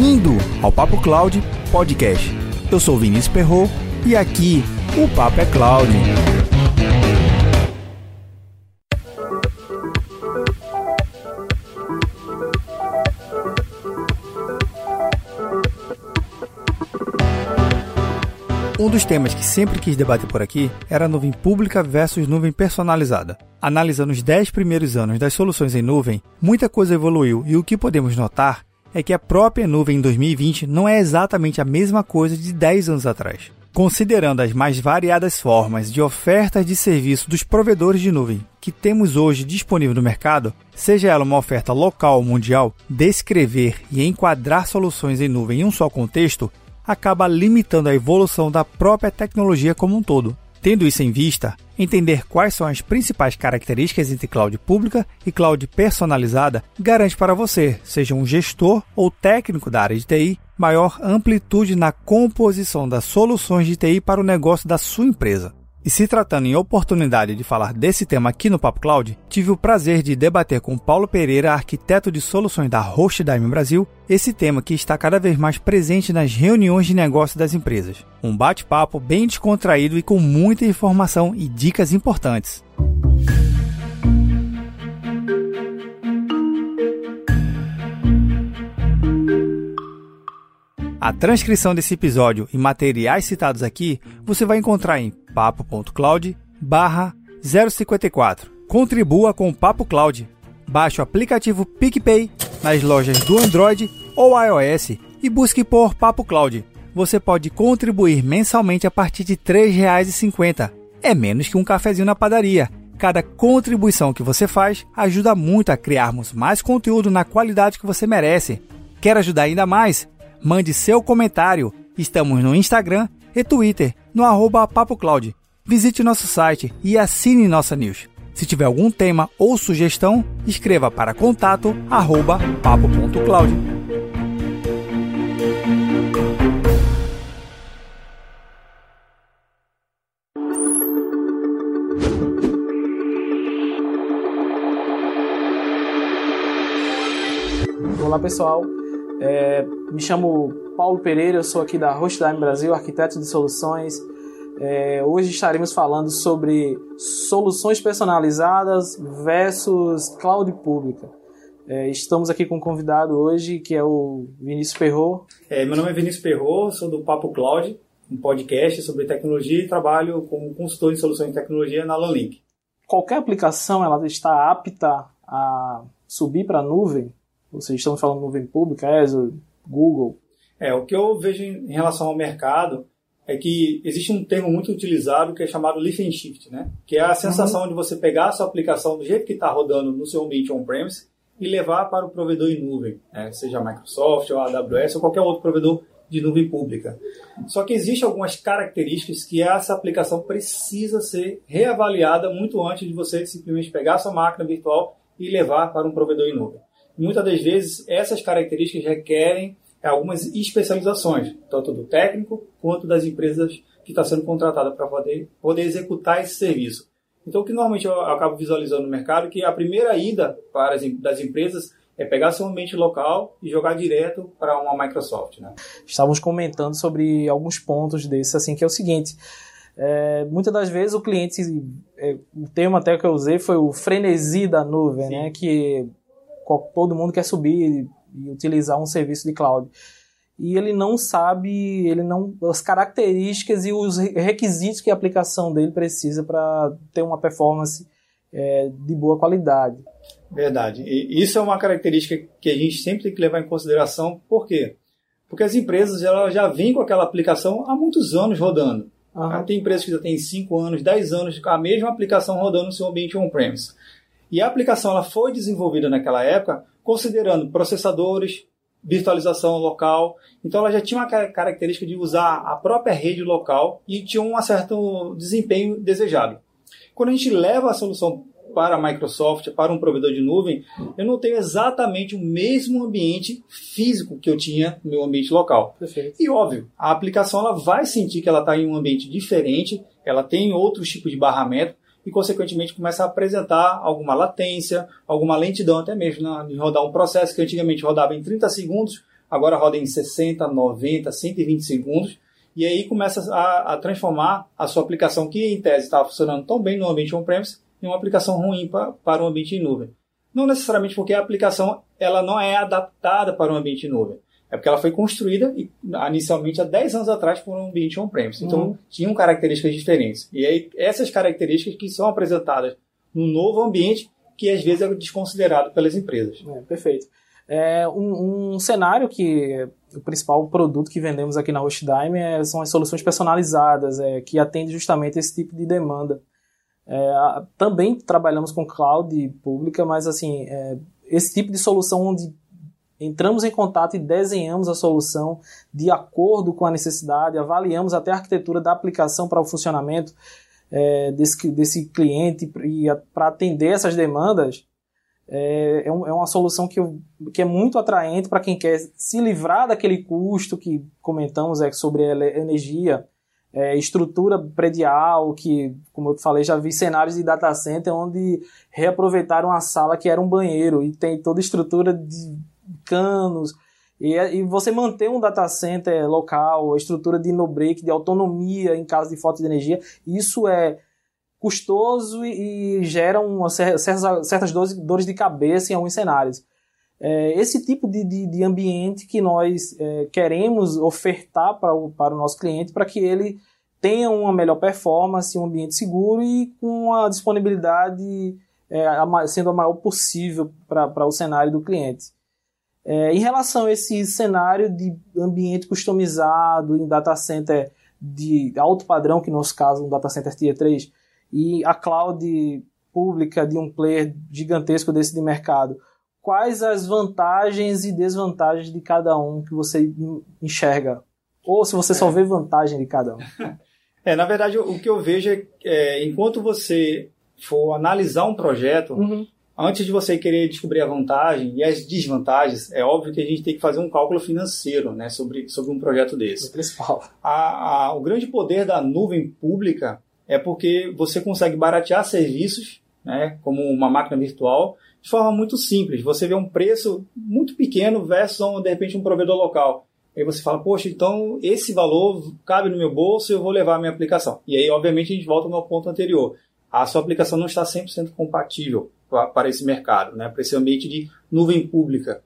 Bem-vindo ao Papo Cloud Podcast. Eu sou Vinícius Perro e aqui o Papo é Cloud. Um dos temas que sempre quis debater por aqui era a nuvem pública versus nuvem personalizada. Analisando os 10 primeiros anos das soluções em nuvem, muita coisa evoluiu e o que podemos notar é que a própria nuvem em 2020 não é exatamente a mesma coisa de 10 anos atrás. Considerando as mais variadas formas de ofertas de serviço dos provedores de nuvem que temos hoje disponível no mercado, seja ela uma oferta local ou mundial, descrever e enquadrar soluções em nuvem em um só contexto acaba limitando a evolução da própria tecnologia como um todo. Tendo isso em vista, entender quais são as principais características entre cloud pública e cloud personalizada garante para você, seja um gestor ou técnico da área de TI, maior amplitude na composição das soluções de TI para o negócio da sua empresa. E se tratando em oportunidade de falar desse tema aqui no Papo Cloud, tive o prazer de debater com Paulo Pereira, arquiteto de soluções da Hostdime Brasil, esse tema que está cada vez mais presente nas reuniões de negócio das empresas. Um bate-papo bem descontraído e com muita informação e dicas importantes. A transcrição desse episódio e materiais citados aqui você vai encontrar em papo.cloud barra 054. Contribua com o Papo Cloud. Baixe o aplicativo PicPay nas lojas do Android ou iOS e busque por Papo Cloud. Você pode contribuir mensalmente a partir de R$ 3,50. É menos que um cafezinho na padaria. Cada contribuição que você faz ajuda muito a criarmos mais conteúdo na qualidade que você merece. Quer ajudar ainda mais? Mande seu comentário. Estamos no Instagram e Twitter, no arroba PapoCloud. Visite nosso site e assine nossa news. Se tiver algum tema ou sugestão, escreva para contato arroba papo.cloud. Olá pessoal, é, me chamo Paulo Pereira, eu sou aqui da Hostline Brasil, arquiteto de soluções. É, hoje estaremos falando sobre soluções personalizadas versus cloud pública. É, estamos aqui com um convidado hoje que é o Vinícius Perro. É, meu nome é Vinícius Perro, sou do Papo Cloud, um podcast sobre tecnologia e trabalho como consultor em soluções de tecnologia na Lanlink. Qualquer aplicação ela está apta a subir para a nuvem vocês estão falando nuvem pública, Azure, Google? É, o que eu vejo em relação ao mercado é que existe um termo muito utilizado que é chamado lift and shift, né? Que é a sensação uhum. de você pegar a sua aplicação do jeito que está rodando no seu ambiente on-premise e levar para o provedor em nuvem, né? seja a Microsoft ou a AWS ou qualquer outro provedor de nuvem pública. Só que existem algumas características que essa aplicação precisa ser reavaliada muito antes de você simplesmente pegar a sua máquina virtual e levar para um provedor em nuvem muitas das vezes essas características requerem algumas especializações, tanto do técnico quanto das empresas que está sendo contratada para poder, poder executar esse serviço. Então, o que normalmente eu acabo visualizando no mercado é que a primeira ida para as das empresas é pegar seu ambiente local e jogar direto para uma Microsoft. Né? Estávamos comentando sobre alguns pontos desses, assim, que é o seguinte. É, muitas das vezes o cliente, é, o termo até que eu usei foi o frenesi da nuvem, Sim. né? Que todo mundo quer subir e utilizar um serviço de cloud. E ele não sabe, ele não as características e os requisitos que a aplicação dele precisa para ter uma performance é, de boa qualidade. Verdade. E isso é uma característica que a gente sempre tem que levar em consideração. Por quê? Porque as empresas elas já vêm com aquela aplicação há muitos anos rodando. Uhum. Tem empresas que já têm 5 anos, 10 anos com a mesma aplicação rodando no seu ambiente on-premise. E a aplicação ela foi desenvolvida naquela época considerando processadores, virtualização local. Então ela já tinha uma característica de usar a própria rede local e tinha um certo desempenho desejado. Quando a gente leva a solução para a Microsoft, para um provedor de nuvem, eu não tenho exatamente o mesmo ambiente físico que eu tinha no meu ambiente local. Perfeito. E óbvio, a aplicação ela vai sentir que ela está em um ambiente diferente, ela tem outros tipos de barramento, e, consequentemente, começa a apresentar alguma latência, alguma lentidão até mesmo na, em rodar um processo que antigamente rodava em 30 segundos, agora roda em 60, 90, 120 segundos, e aí começa a, a transformar a sua aplicação, que em tese estava funcionando tão bem no ambiente on-premise, em uma aplicação ruim pra, para um ambiente em nuvem. Não necessariamente porque a aplicação ela não é adaptada para um ambiente em nuvem. É porque ela foi construída inicialmente há 10 anos atrás por um ambiente on-premise. Então, uhum. tinham características diferentes. E aí, essas características que são apresentadas no novo ambiente, que às vezes é desconsiderado pelas empresas. É, perfeito. É um, um, cenário que o principal produto que vendemos aqui na Hostdime é, são as soluções personalizadas, é, que atendem justamente esse tipo de demanda. É, também trabalhamos com cloud pública, mas assim, é, esse tipo de solução onde entramos em contato e desenhamos a solução de acordo com a necessidade, avaliamos até a arquitetura da aplicação para o funcionamento é, desse, desse cliente e para atender essas demandas, é, é, é, uma solução que, que é muito atraente para quem quer se livrar daquele custo que comentamos é, sobre energia, é, estrutura predial, que, como eu falei, já vi cenários de data center onde reaproveitaram a sala que era um banheiro e tem toda estrutura de canos. E, e você manter um data center local, estrutura de no-break, de autonomia em caso de falta de energia, isso é custoso e, e gera uma, certas, certas dores, dores de cabeça em alguns cenários. É, esse tipo de, de, de, ambiente que nós é, queremos ofertar para o, para o nosso cliente para que ele tenha uma melhor performance, um ambiente seguro e com a disponibilidade é, sendo a maior possível para o cenário do cliente. É, em relação a esse cenário de ambiente customizado em data center de alto padrão, que no nosso caso um data center Tier 3, e a cloud pública de um player gigantesco desse de mercado, quais as vantagens e desvantagens de cada um que você enxerga? Ou se você só é. vê vantagem de cada um? É, na verdade, o que eu vejo é, é enquanto você for analisar um projeto, uhum antes de você querer descobrir a vantagem e as desvantagens, é óbvio que a gente tem que fazer um cálculo financeiro né, sobre, sobre um projeto desse. O principal. A, a, o grande poder da nuvem pública é porque você consegue baratear serviços, né, como uma máquina virtual, de forma muito simples. Você vê um preço muito pequeno versus, de repente, um provedor local. Aí você fala, poxa, então esse valor cabe no meu bolso e eu vou levar a minha aplicação. E aí, obviamente, a gente volta no ponto anterior. A sua aplicação não está 100% compatível para esse mercado, né, para esse ambiente de nuvem pública.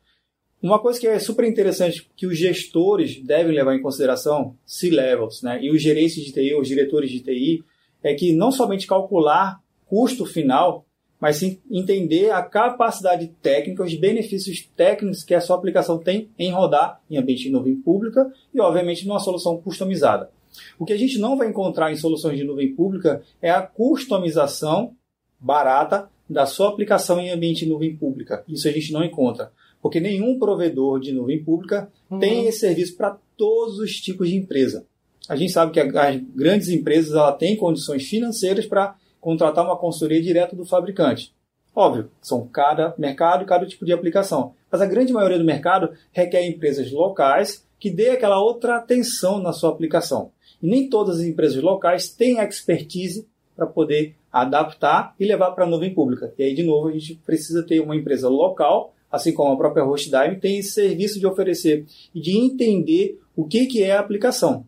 Uma coisa que é super interessante que os gestores devem levar em consideração, C-levels, né, e os gerentes de TI, os diretores de TI, é que não somente calcular custo final, mas sim entender a capacidade técnica, os benefícios técnicos que a sua aplicação tem em rodar em ambiente de nuvem pública e, obviamente, numa solução customizada. O que a gente não vai encontrar em soluções de nuvem pública é a customização barata da sua aplicação em ambiente de nuvem pública. Isso a gente não encontra. Porque nenhum provedor de nuvem pública uhum. tem esse serviço para todos os tipos de empresa. A gente sabe que as grandes empresas ela têm condições financeiras para contratar uma consultoria direto do fabricante. Óbvio, são cada mercado e cada tipo de aplicação. Mas a grande maioria do mercado requer empresas locais que dê aquela outra atenção na sua aplicação. E nem todas as empresas locais têm expertise para poder adaptar e levar para a nuvem pública. E aí, de novo, a gente precisa ter uma empresa local, assim como a própria HostDime, tem esse serviço de oferecer e de entender o que, que é a aplicação.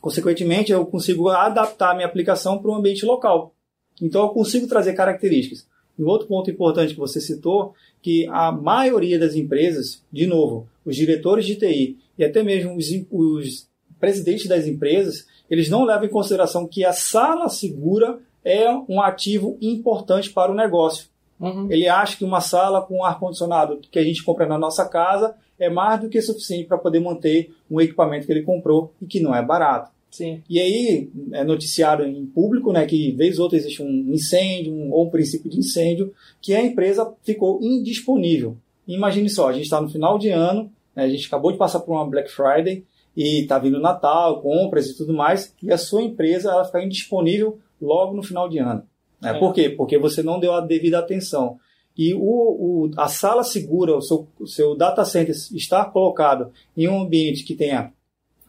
Consequentemente, eu consigo adaptar a minha aplicação para um ambiente local. Então, eu consigo trazer características. Um outro ponto importante que você citou, que a maioria das empresas, de novo, os diretores de TI e até mesmo os, os presidentes das empresas, eles não levam em consideração que a sala segura é um ativo importante para o negócio. Uhum. Ele acha que uma sala com ar-condicionado que a gente compra na nossa casa é mais do que suficiente para poder manter um equipamento que ele comprou e que não é barato. Sim. E aí é noticiado em público, né, que vez ou outra existe um incêndio um, ou um princípio de incêndio, que a empresa ficou indisponível. Imagine só, a gente está no final de ano, né, a gente acabou de passar por uma Black Friday e está vindo Natal, compras e tudo mais, e a sua empresa ela fica indisponível logo no final de ano. Né? É. Por quê? Porque você não deu a devida atenção. E o, o, a sala segura, o seu, o seu data center estar colocado em um ambiente que tenha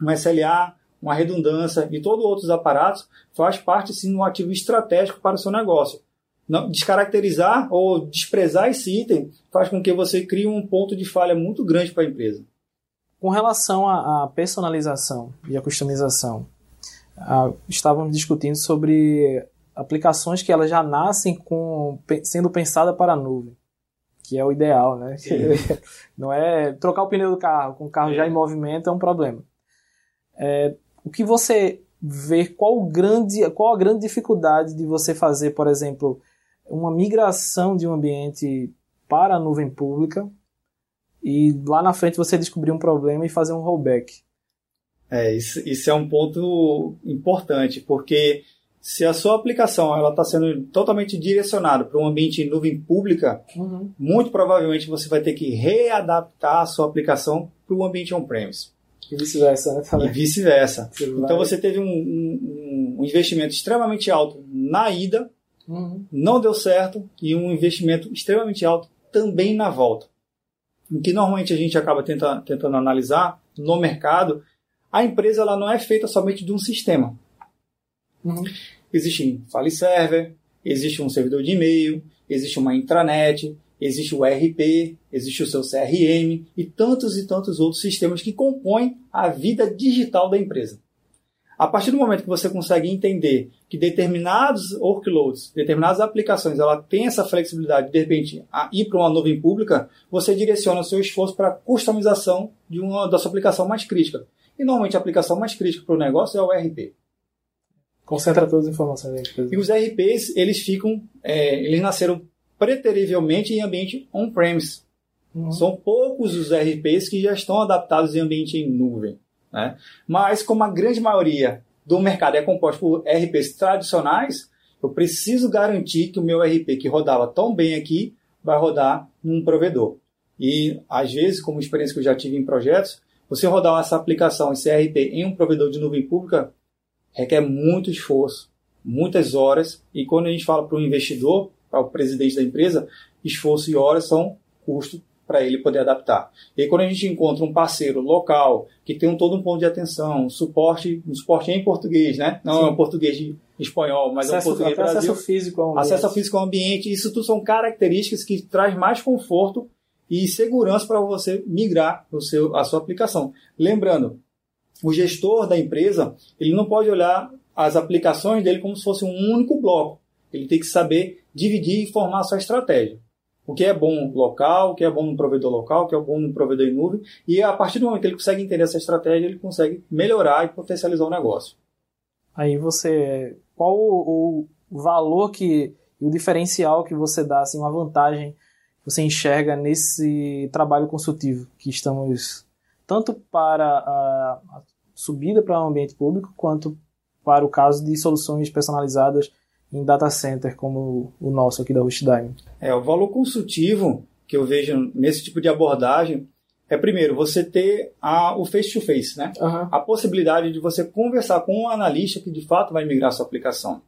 um SLA, uma redundância e todos outros aparatos, faz parte sim de um ativo estratégico para o seu negócio. Não, descaracterizar ou desprezar esse item faz com que você crie um ponto de falha muito grande para a empresa. Com relação à, personalização e à customização, estávamos discutindo sobre aplicações que elas já nascem com, sendo pensadas para a nuvem, que é o ideal, né? Não é trocar o pneu do carro com o carro já em movimento é um problema. É, o que você vê, qual, grande, qual a grande dificuldade de você fazer, por exemplo, uma migração de um ambiente para a nuvem pública e lá na frente você descobrir um problema e fazer um rollback? É, isso, isso é um ponto importante, porque se a sua aplicação ela está sendo totalmente direcionada para um ambiente em nuvem pública, uhum. muito provavelmente você vai ter que readaptar a sua aplicação para o ambiente on-premise. E vice-versa, né? Também. E vice-versa. Então você teve um, um, um, investimento extremamente alto na ida, uhum. não deu certo, e um investimento extremamente alto também na volta. O que normalmente a gente acaba tenta, tentando analisar no mercado, a empresa ela não é feita somente de um sistema. Uhum. Existe um file server, existe um servidor de e-mail, existe uma intranet, existe o ERP, existe o seu CRM e tantos e tantos outros sistemas que compõem a vida digital da empresa. A partir do momento que você consegue entender que determinados workloads, determinadas aplicações, ela tem essa flexibilidade de, de repente ir para uma nuvem pública, você direciona o seu esforço para a customização de uma da sua aplicação mais crítica. E normalmente a aplicação mais crítica para o negócio é o ERP. Concentra todas as informações da empresa. E os RPs, eles ficam, é, eles nasceram preterivelmente em ambiente on-premise. Uhum. São poucos os RPs que já estão adaptados em ambiente em nuvem. Né? Mas, como a grande maioria do mercado é composto por RPs tradicionais, eu preciso garantir que o meu RP que rodava tão bem aqui vai rodar num provedor. E, às vezes, como experiência que eu já tive em projetos, você rodar essa aplicação, esse RP, em um provedor de nuvem pública, requer muito esforço, muitas horas, e quando a gente fala para o investidor, para o presidente da empresa, esforço e horas são custo para ele poder adaptar. E aí, quando a gente encontra um parceiro local que tem um, todo um ponto de atenção, suporte, um suporte em português, né? Não Sim. é um português de espanhol, mas acesso, é um português Brasil. Acesso físico ao ambiente. Acesso físico ao ambiente. Isso tudo são características que traz mais conforto e segurança para você migrar o seu, a sua aplicação. Lembrando, o gestor da empresa, ele não pode olhar as aplicações dele como se fosse um único bloco. Ele tem que saber dividir e formar a sua estratégia. O que é bom local, o que é bom no provedor local, o que é bom no provedor em nuvem. E a partir do momento que ele consegue entender essa estratégia, ele consegue melhorar e potencializar o negócio. Aí você. Qual o, o valor que. o diferencial que você dá, assim, uma vantagem que você enxerga nesse trabalho consultivo que estamos. tanto para a, a subida para o ambiente público, quanto para o caso de soluções personalizadas em data center como o nosso aqui da Rustime. É, o valor consultivo que eu vejo nesse tipo de abordagem é, primeiro, você ter a, o face-to-face, -face, né? Uhum. A possibilidade de você conversar com um analista que de fato vai migrar sua aplicação.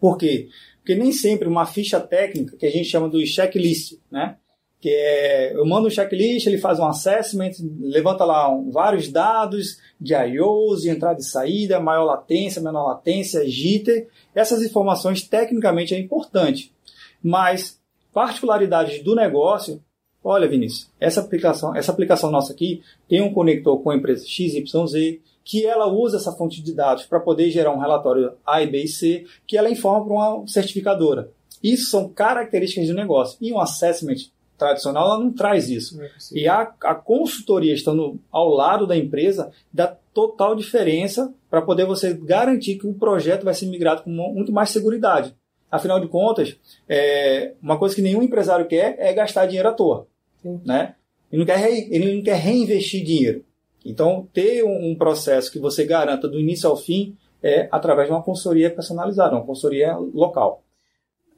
Por quê? Porque nem sempre uma ficha técnica, que a gente chama do checklist, né? Que é, eu mando um checklist, ele faz um assessment, levanta lá um, vários dados de IOs, de entrada e saída, maior latência, menor latência, jitter. Essas informações tecnicamente é importante, mas particularidades do negócio, olha Vinícius, essa aplicação, essa aplicação nossa aqui tem um conector com a empresa XYZ, que ela usa essa fonte de dados para poder gerar um relatório A, B e C, que ela informa para uma certificadora. Isso são características do negócio. E um assessment tradicional ela não traz isso. É e a, a consultoria estando ao lado da empresa dá total diferença para poder você garantir que o projeto vai ser migrado com muito mais segurança. Afinal de contas, é, uma coisa que nenhum empresário quer é gastar dinheiro à toa. Né? Ele, não quer re, ele não quer reinvestir dinheiro. Então, ter um, um processo que você garanta do início ao fim é através de uma consultoria personalizada, uma consultoria local.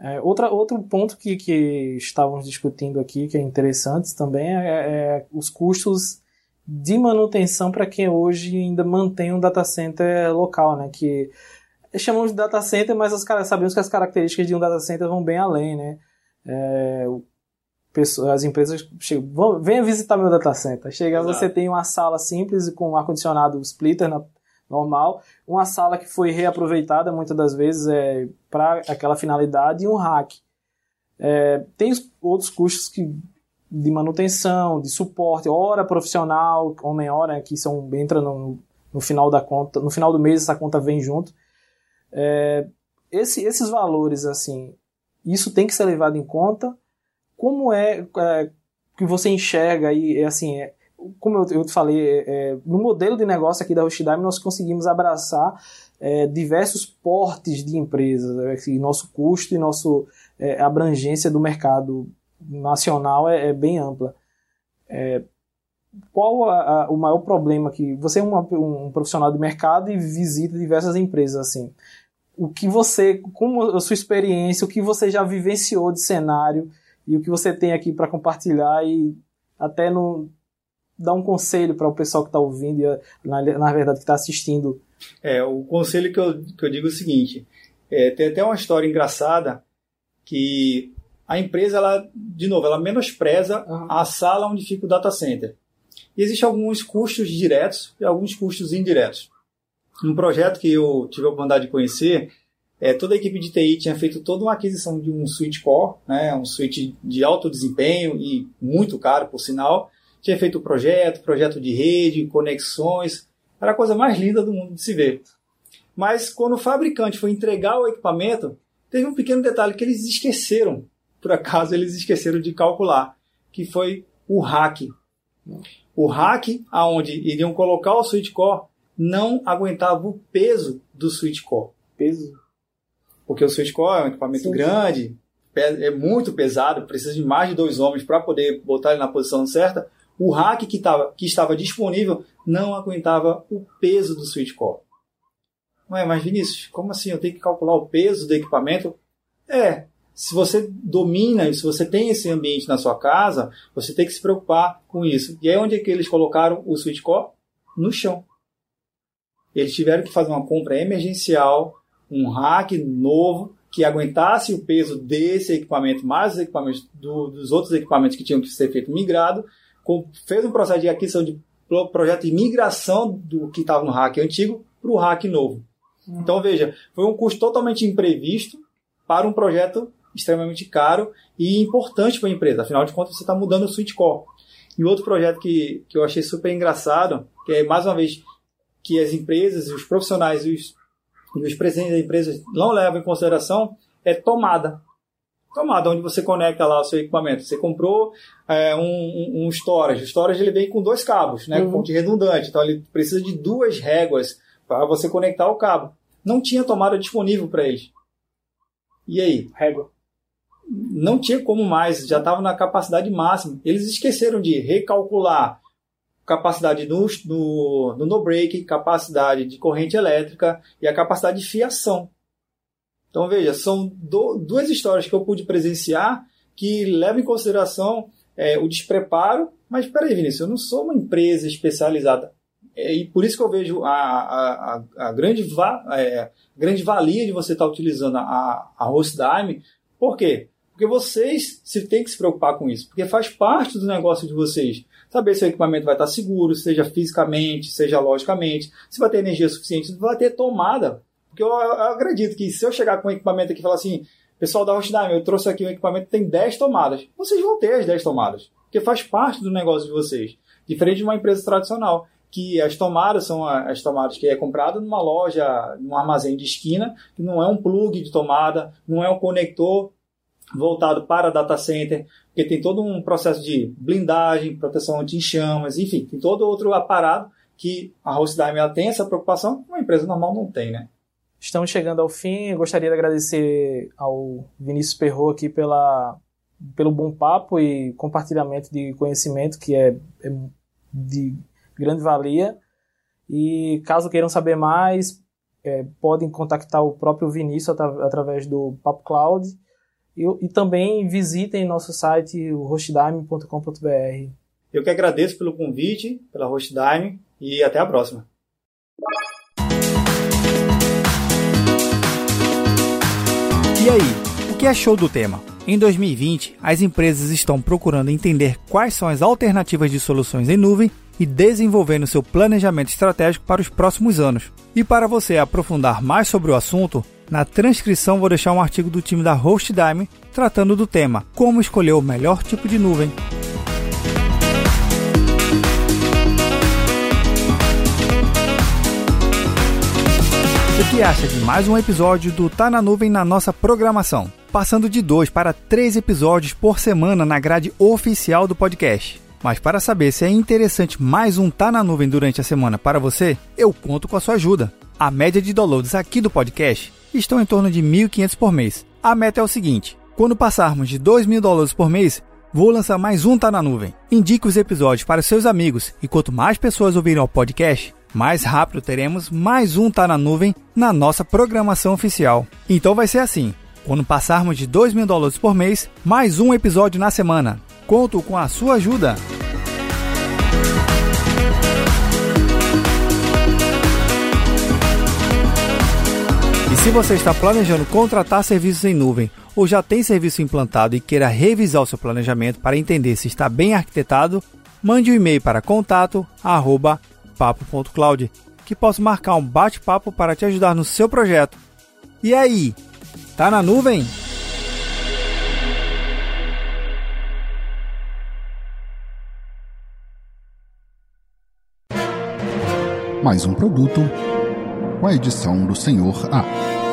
É, outra, outro ponto que, que estávamos discutindo aqui, que é interessante também, é, é os custos de manutenção para quem hoje ainda mantém um data center local, né? Que chamamos de data center, mas os caras sabemos que as características de um data center vão bem além, né? É, as empresas chegam, venha visitar meu data center. Chega, Exato. você tem uma sala simples com ar condicionado splitter na, normal, uma sala que foi reaproveitada muitas das vezes é, para aquela finalidade e um rack. É, tem outros custos que de manutenção, de suporte, hora profissional, homem-hora, que são, entra no, no final da conta, no final do mês essa conta vem junto. É, esse, esses valores, assim, isso tem que ser levado em conta. Como é, é que você enxerga aí, é, assim, é, como eu, eu te falei, é, é, no modelo de negócio aqui da Rochdime nós conseguimos abraçar é, diversos portes de empresas, né, assim, nosso custo e nossa é, abrangência do mercado nacional é, é bem ampla. É, qual a, a, o maior problema que você é uma, um profissional de mercado e visita diversas empresas assim? O que você, como a sua experiência, o que você já vivenciou de cenário e o que você tem aqui para compartilhar e até no dar um conselho para o pessoal que está ouvindo e na, na verdade que está assistindo. É, o conselho que eu, que eu digo é o seguinte: é, tem até uma história engraçada que a empresa, ela, de novo, ela menospreza uhum. a sala onde fica o data center. E existem alguns custos diretos e alguns custos indiretos. Um projeto que eu tive a oportunidade de conhecer, é, toda a equipe de TI tinha feito toda uma aquisição de um switch core, né, um switch de alto desempenho e muito caro, por sinal. Tinha feito o projeto, projeto de rede, conexões. Era a coisa mais linda do mundo de se ver. Mas quando o fabricante foi entregar o equipamento, teve um pequeno detalhe que eles esqueceram por acaso eles esqueceram de calcular, que foi o hack. O hack, aonde iriam colocar o switch core, não aguentava o peso do switch core. Peso? Porque o switch core é um equipamento sim, grande, é muito pesado, precisa de mais de dois homens para poder botar ele na posição certa. O hack que, tava, que estava disponível não aguentava o peso do switch core. Ué, mas Vinícius, como assim? Eu tenho que calcular o peso do equipamento? É, se você domina, se você tem esse ambiente na sua casa, você tem que se preocupar com isso. E aí onde é que eles colocaram o switch core? No chão. Eles tiveram que fazer uma compra emergencial, um rack novo que aguentasse o peso desse equipamento, mais os equipamentos do, dos outros equipamentos que tinham que ser feito migrado, fez um processo de aquisição de projeto de migração do que estava no rack antigo para o rack novo. Hum. Então veja, foi um custo totalmente imprevisto para um projeto extremamente caro e importante para a empresa. Afinal de contas, você está mudando o switch core. E outro projeto que, que eu achei super engraçado, que é mais uma vez que as empresas, os profissionais e os, os presidentes da empresa não levam em consideração, é tomada. Tomada, onde você conecta lá o seu equipamento. Você comprou é, um, um, storage. O storage ele vem com dois cabos, né, uhum. com ponte redundante. Então ele precisa de duas réguas para você conectar o cabo. Não tinha tomada disponível para eles. E aí? Régua não tinha como mais, já estava na capacidade máxima. Eles esqueceram de recalcular capacidade no, no, no no-break, capacidade de corrente elétrica e a capacidade de fiação. Então veja, são do, duas histórias que eu pude presenciar que levam em consideração é, o despreparo. Mas peraí, Vinícius, eu não sou uma empresa especializada. É, e por isso que eu vejo a, a, a, a grande, va, é, grande valia de você estar utilizando a, a Hostdime. Por quê? Porque vocês se têm que se preocupar com isso, porque faz parte do negócio de vocês. Saber se o equipamento vai estar seguro, seja fisicamente, seja logicamente, se vai ter energia suficiente, se vai ter tomada. Porque eu, eu, acredito que se eu chegar com um equipamento aqui e falar assim, pessoal da Rochdime, eu trouxe aqui um equipamento que tem 10 tomadas, vocês vão ter as 10 tomadas, porque faz parte do negócio de vocês. Diferente de uma empresa tradicional, que as tomadas são as tomadas que é comprado numa loja, num armazém de esquina, que não é um plug de tomada, não é um conector voltado para data center, porque tem todo um processo de blindagem, proteção anti-chamas, enfim, tem todo outro aparato que a Hostdime tem essa preocupação, uma empresa normal não tem, né? Estamos chegando ao fim. Eu gostaria de agradecer ao Vinícius Perro aqui pela, pelo bom papo e compartilhamento de conhecimento que é, é de grande valia. E caso queiram saber mais, é, podem contactar o próprio Vinícius através do Papo Cloud e, e também visitem nosso site, hostdime.com.br. Eu que agradeço pelo convite, pela Hostdime e até a próxima. E aí, o que achou do tema? Em 2020, as empresas estão procurando entender quais são as alternativas de soluções em nuvem e desenvolvendo seu planejamento estratégico para os próximos anos. E para você aprofundar mais sobre o assunto, na transcrição vou deixar um artigo do time da HostDime tratando do tema Como escolher o melhor tipo de nuvem. Que acha de mais um episódio do Tá na Nuvem na nossa programação? Passando de dois para três episódios por semana na grade oficial do podcast. Mas para saber se é interessante mais um Tá na Nuvem durante a semana para você, eu conto com a sua ajuda. A média de downloads aqui do podcast estão em torno de 1.500 por mês. A meta é o seguinte: quando passarmos de 2.000 dólares por mês, vou lançar mais um Tá na Nuvem. Indique os episódios para seus amigos e quanto mais pessoas ouvirem o podcast, mais rápido teremos mais um Tá na Nuvem na nossa programação oficial. Então vai ser assim: quando passarmos de 2 mil dólares por mês, mais um episódio na semana. Conto com a sua ajuda! E se você está planejando contratar serviços em nuvem ou já tem serviço implantado e queira revisar o seu planejamento para entender se está bem arquitetado, mande um e-mail para contato@papo.cloud, que posso marcar um bate-papo para te ajudar no seu projeto. E aí, tá na nuvem? Mais um produto com a edição do Senhor A.